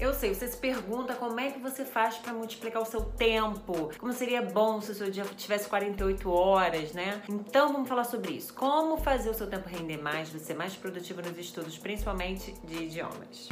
Eu sei, você se pergunta como é que você faz para multiplicar o seu tempo, como seria bom se o seu dia tivesse 48 horas, né? Então vamos falar sobre isso. Como fazer o seu tempo render mais, você ser mais produtivo nos estudos, principalmente de idiomas.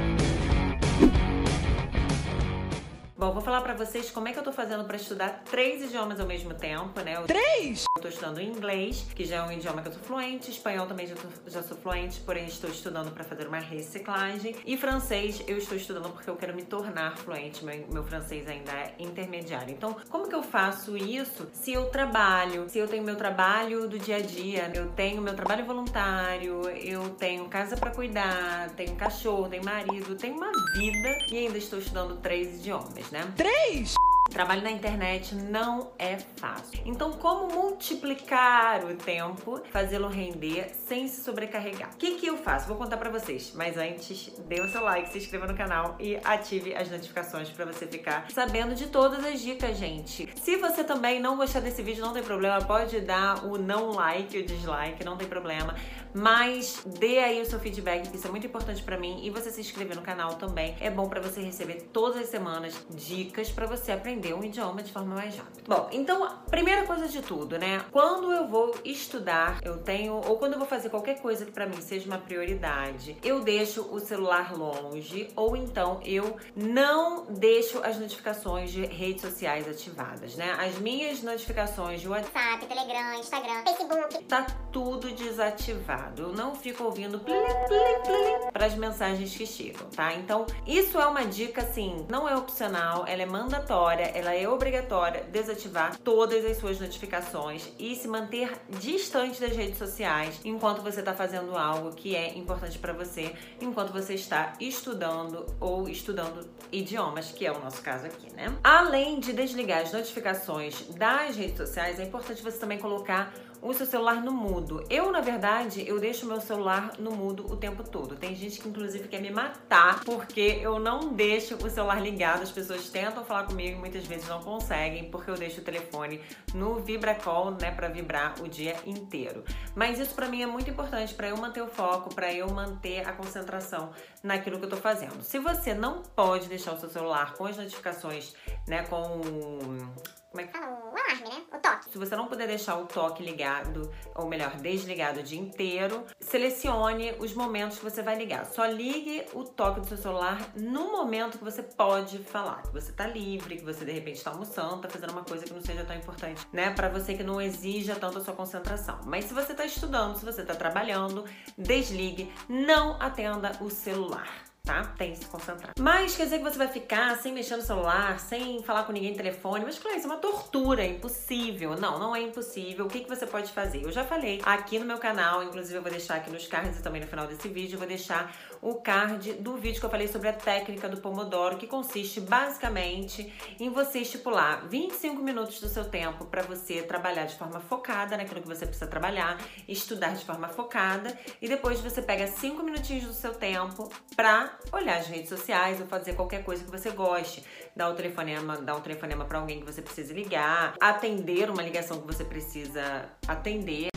Bom, vou falar para vocês como é que eu tô fazendo para estudar três idiomas ao mesmo tempo, né? Eu três? Eu tô estudando inglês, que já é um idioma que eu sou fluente, espanhol também já, tô, já sou fluente, porém estou estudando para fazer uma reciclagem. E francês eu estou estudando porque eu quero me tornar fluente, meu, meu francês ainda é intermediário. Então, como que eu faço isso se eu trabalho, se eu tenho meu trabalho do dia a dia, eu tenho meu trabalho voluntário, eu tenho casa para cuidar, tenho cachorro, tenho marido, tenho uma vida e ainda estou estudando três idiomas né? Três! Trabalho na internet não é fácil. Então, como multiplicar o tempo, fazê-lo render sem se sobrecarregar? O que, que eu faço? Vou contar para vocês. Mas antes, dê o seu like, se inscreva no canal e ative as notificações para você ficar sabendo de todas as dicas, gente. Se você também não gostar desse vídeo, não tem problema, pode dar o não like, o dislike, não tem problema. Mas dê aí o seu feedback, que isso é muito importante para mim. E você se inscrever no canal também é bom para você receber todas as semanas dicas para você aprender um idioma de forma mais rápida. Bom, então, primeira coisa de tudo, né? Quando eu vou estudar, eu tenho, ou quando eu vou fazer qualquer coisa que para mim seja uma prioridade, eu deixo o celular longe, ou então eu não deixo as notificações de redes sociais ativadas, né? As minhas notificações de WhatsApp, Telegram, Instagram, Facebook, tá tudo desativado. Eu não fico ouvindo para as mensagens que chegam, tá? Então, isso é uma dica assim, não é opcional, ela é mandatória ela é obrigatória desativar todas as suas notificações e se manter distante das redes sociais enquanto você está fazendo algo que é importante para você, enquanto você está estudando ou estudando idiomas, que é o nosso caso aqui, né? Além de desligar as notificações das redes sociais, é importante você também colocar o seu celular no mudo. Eu, na verdade, eu deixo meu celular no mudo o tempo todo. Tem gente que inclusive quer me matar porque eu não deixo o celular ligado. As pessoas tentam falar comigo e muitas vezes não conseguem porque eu deixo o telefone no vibracol, né, para vibrar o dia inteiro. Mas isso para mim é muito importante para eu manter o foco, para eu manter a concentração naquilo que eu tô fazendo. Se você não pode deixar o seu celular com as notificações, né, com como é que fala? O alarme, né? O toque. Se você não puder deixar o toque ligado, ou melhor, desligado o dia inteiro, selecione os momentos que você vai ligar. Só ligue o toque do seu celular no momento que você pode falar, que você tá livre, que você de repente tá almoçando, tá fazendo uma coisa que não seja tão importante, né? Para você que não exija tanto a sua concentração. Mas se você tá estudando, se você tá trabalhando, desligue, não atenda o celular tá? Tem que se concentrar. Mas quer dizer que você vai ficar sem mexer no celular, sem falar com ninguém no telefone. Mas claro, isso é uma tortura, é impossível. Não, não é impossível. O que, que você pode fazer? Eu já falei aqui no meu canal, inclusive eu vou deixar aqui nos cards e também no final desse vídeo, eu vou deixar o card do vídeo que eu falei sobre a técnica do Pomodoro, que consiste basicamente em você estipular 25 minutos do seu tempo para você trabalhar de forma focada naquilo que você precisa trabalhar, estudar de forma focada e depois você pega 5 minutinhos do seu tempo para olhar as redes sociais ou fazer qualquer coisa que você goste. Dar o telefonema, dar um telefonema para alguém que você precisa ligar, atender uma ligação que você precisa atender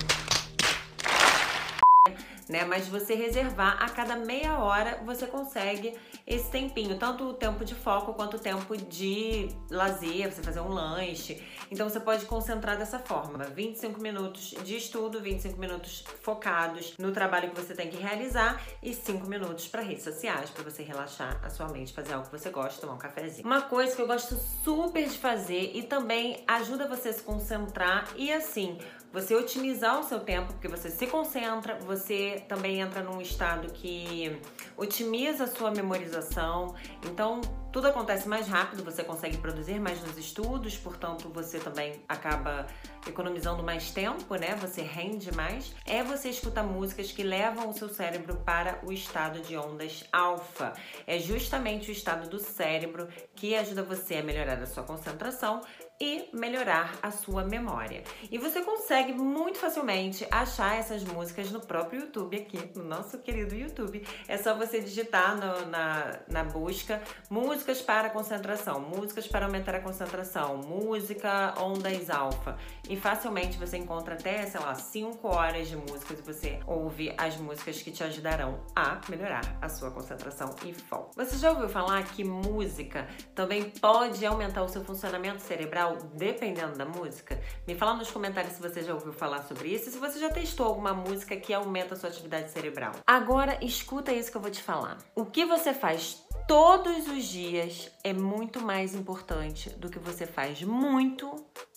né? Mas você reservar a cada meia hora você consegue esse tempinho, tanto o tempo de foco quanto o tempo de lazer, você fazer um lanche. Então você pode concentrar dessa forma: 25 minutos de estudo, 25 minutos focados no trabalho que você tem que realizar e 5 minutos para redes sociais, para você relaxar a sua mente, fazer algo que você gosta, tomar um cafezinho. Uma coisa que eu gosto super de fazer e também ajuda você a se concentrar e assim, você otimizar o seu tempo, porque você se concentra, você também entra num estado que otimiza a sua memorização. Então, tudo acontece mais rápido, você consegue produzir mais nos estudos, portanto, você também acaba economizando mais tempo, né? Você rende mais. É você escutar músicas que levam o seu cérebro para o estado de ondas alfa. É justamente o estado do cérebro que ajuda você a melhorar a sua concentração e melhorar a sua memória. E você consegue muito facilmente achar essas músicas no próprio YouTube aqui, no nosso querido YouTube. É só você digitar no, na, na busca música músicas para concentração, músicas para aumentar a concentração, música ondas alfa. E facilmente você encontra até, sei lá, 5 horas de músicas e você ouve as músicas que te ajudarão a melhorar a sua concentração e foco. Você já ouviu falar que música também pode aumentar o seu funcionamento cerebral dependendo da música? Me fala nos comentários se você já ouviu falar sobre isso e se você já testou alguma música que aumenta a sua atividade cerebral. Agora escuta isso que eu vou te falar. O que você faz todos os dias é muito mais importante do que você faz muito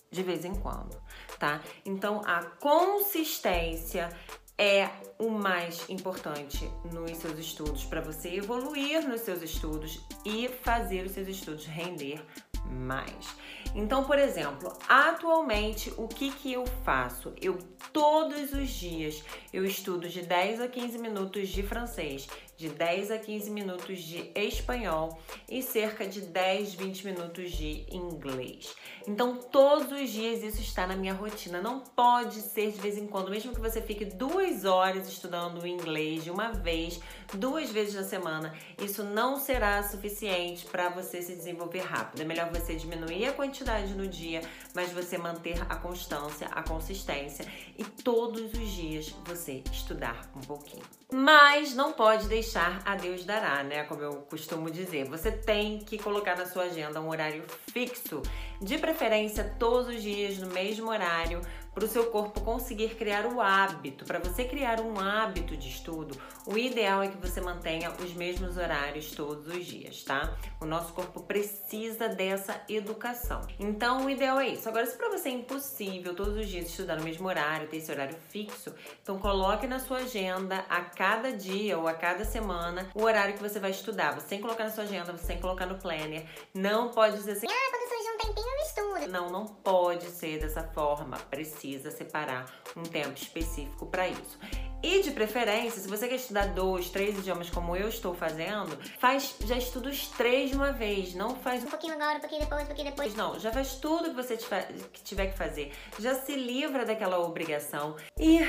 de vez em quando, tá? Então a consistência é o mais importante nos seus estudos para você evoluir nos seus estudos e fazer os seus estudos render mais. Então, por exemplo, atualmente o que que eu faço? Eu todos os dias eu estudo de 10 a 15 minutos de francês, de 10 a 15 minutos de espanhol e cerca de 10, 20 minutos de inglês. Então, todos os dias isso está na minha rotina. Não pode ser de vez em quando, mesmo que você fique duas horas estudando inglês de uma vez, duas vezes na semana, isso não será suficiente para você se desenvolver rápido. É melhor você diminuir a quantidade no dia, mas você manter a constância, a consistência e todos os dias você estudar um pouquinho. Mas não pode deixar a Deus dará, né? Como eu costumo dizer. Você tem que colocar na sua agenda um horário fixo, de preferência todos os dias no mesmo horário, para o seu corpo conseguir criar o hábito. Para você criar um hábito de estudo, o ideal é que você mantenha os mesmos horários todos os dias, tá? O nosso corpo precisa dessa educação. Então, o ideal é isso. Agora, se para você é impossível todos os dias estudar no mesmo horário, ter esse horário fixo, então coloque na sua agenda a cada dia ou a cada semana o horário que você vai estudar. Você tem que colocar na sua agenda, você tem que colocar no planner. Não pode dizer assim: "Ah, Não, não pode ser dessa forma. Precisa separar um tempo específico para isso. E de preferência, se você quer estudar dois, três idiomas como eu estou fazendo, faz já estuda os três de uma vez, não faz um pouquinho agora, um pouquinho depois, um pouquinho depois. Não, já faz tudo que você tiver que fazer. Já se livra daquela obrigação e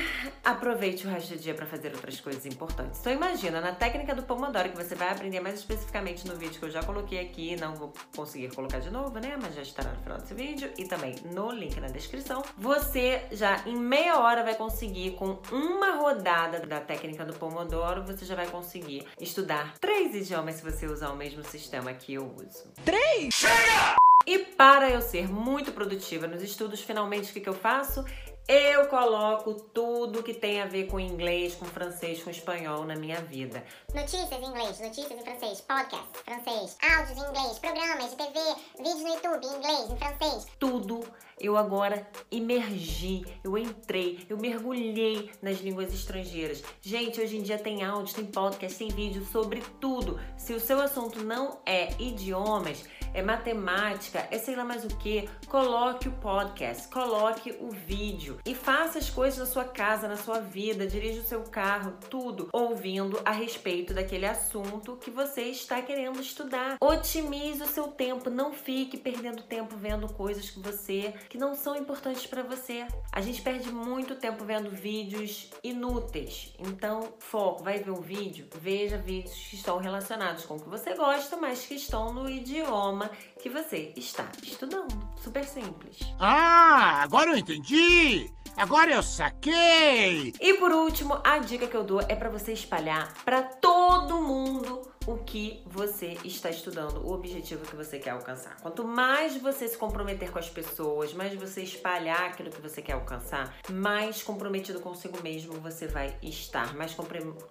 aproveite o resto do dia para fazer outras coisas importantes. Então imagina, na técnica do Pomodoro que você vai aprender mais especificamente no vídeo que eu já coloquei aqui, não vou conseguir colocar de novo, né? Mas já estará no final desse vídeo e também no link na descrição. Você já em meia hora vai conseguir com uma rodada rodada da técnica do Pomodoro, você já vai conseguir estudar três idiomas se você usar o mesmo sistema que eu uso. Três? Chega! E para eu ser muito produtiva nos estudos, finalmente o que, que eu faço? Eu coloco tudo que tem a ver com inglês, com francês, com espanhol na minha vida. Notícias em inglês, notícias em francês, podcast, francês, áudios em inglês, programas de TV, vídeos no YouTube em inglês, em francês. Tudo eu agora emergi, eu entrei, eu mergulhei nas línguas estrangeiras. Gente, hoje em dia tem áudio, tem podcast, tem vídeo sobre tudo. Se o seu assunto não é idiomas, é matemática, é sei lá mais o que, coloque o podcast, coloque o vídeo e faça as coisas na sua casa, na sua vida, dirija o seu carro, tudo ouvindo a respeito daquele assunto que você está querendo estudar. Otimize o seu tempo, não fique perdendo tempo vendo coisas que você que não são importantes para você. A gente perde muito tempo vendo vídeos inúteis. Então, foco, vai ver um vídeo, veja vídeos que estão relacionados com o que você gosta, mas que estão no idioma que você está estudando. Super simples. Ah, agora eu entendi! Agora eu saquei! E por último, a dica que eu dou é para você espalhar para todo mundo o que você está estudando, o objetivo que você quer alcançar. Quanto mais você se comprometer com as pessoas, mais você espalhar aquilo que você quer alcançar, mais comprometido consigo mesmo você vai estar, mais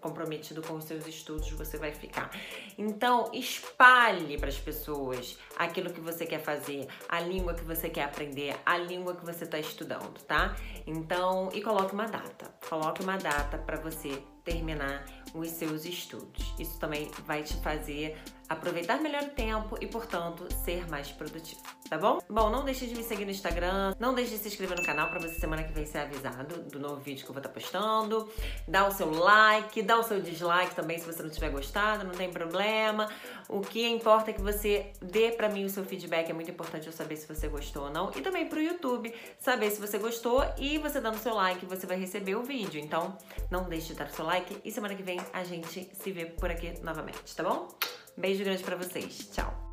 comprometido com os seus estudos você vai ficar. Então, espalhe para as pessoas aquilo que você quer fazer, a língua que você quer aprender, a língua que você está estudando, tá? Então, e coloque uma data. Coloque uma data para você terminar os seus estudos. Isso também vai te fazer aproveitar melhor o tempo e, portanto, ser mais produtivo, tá bom? Bom, não deixe de me seguir no Instagram, não deixe de se inscrever no canal para você semana que vem ser avisado do novo vídeo que eu vou estar tá postando. Dá o seu like, dá o seu dislike também se você não tiver gostado, não tem problema. O que importa é que você dê para mim o seu feedback, é muito importante eu saber se você gostou ou não. E também pro YouTube, saber se você gostou e você dando seu like, você vai receber o vídeo. Então, não deixe de dar o seu like e semana que vem a gente se vê por aqui novamente, tá bom? Beijo grande para vocês. Tchau.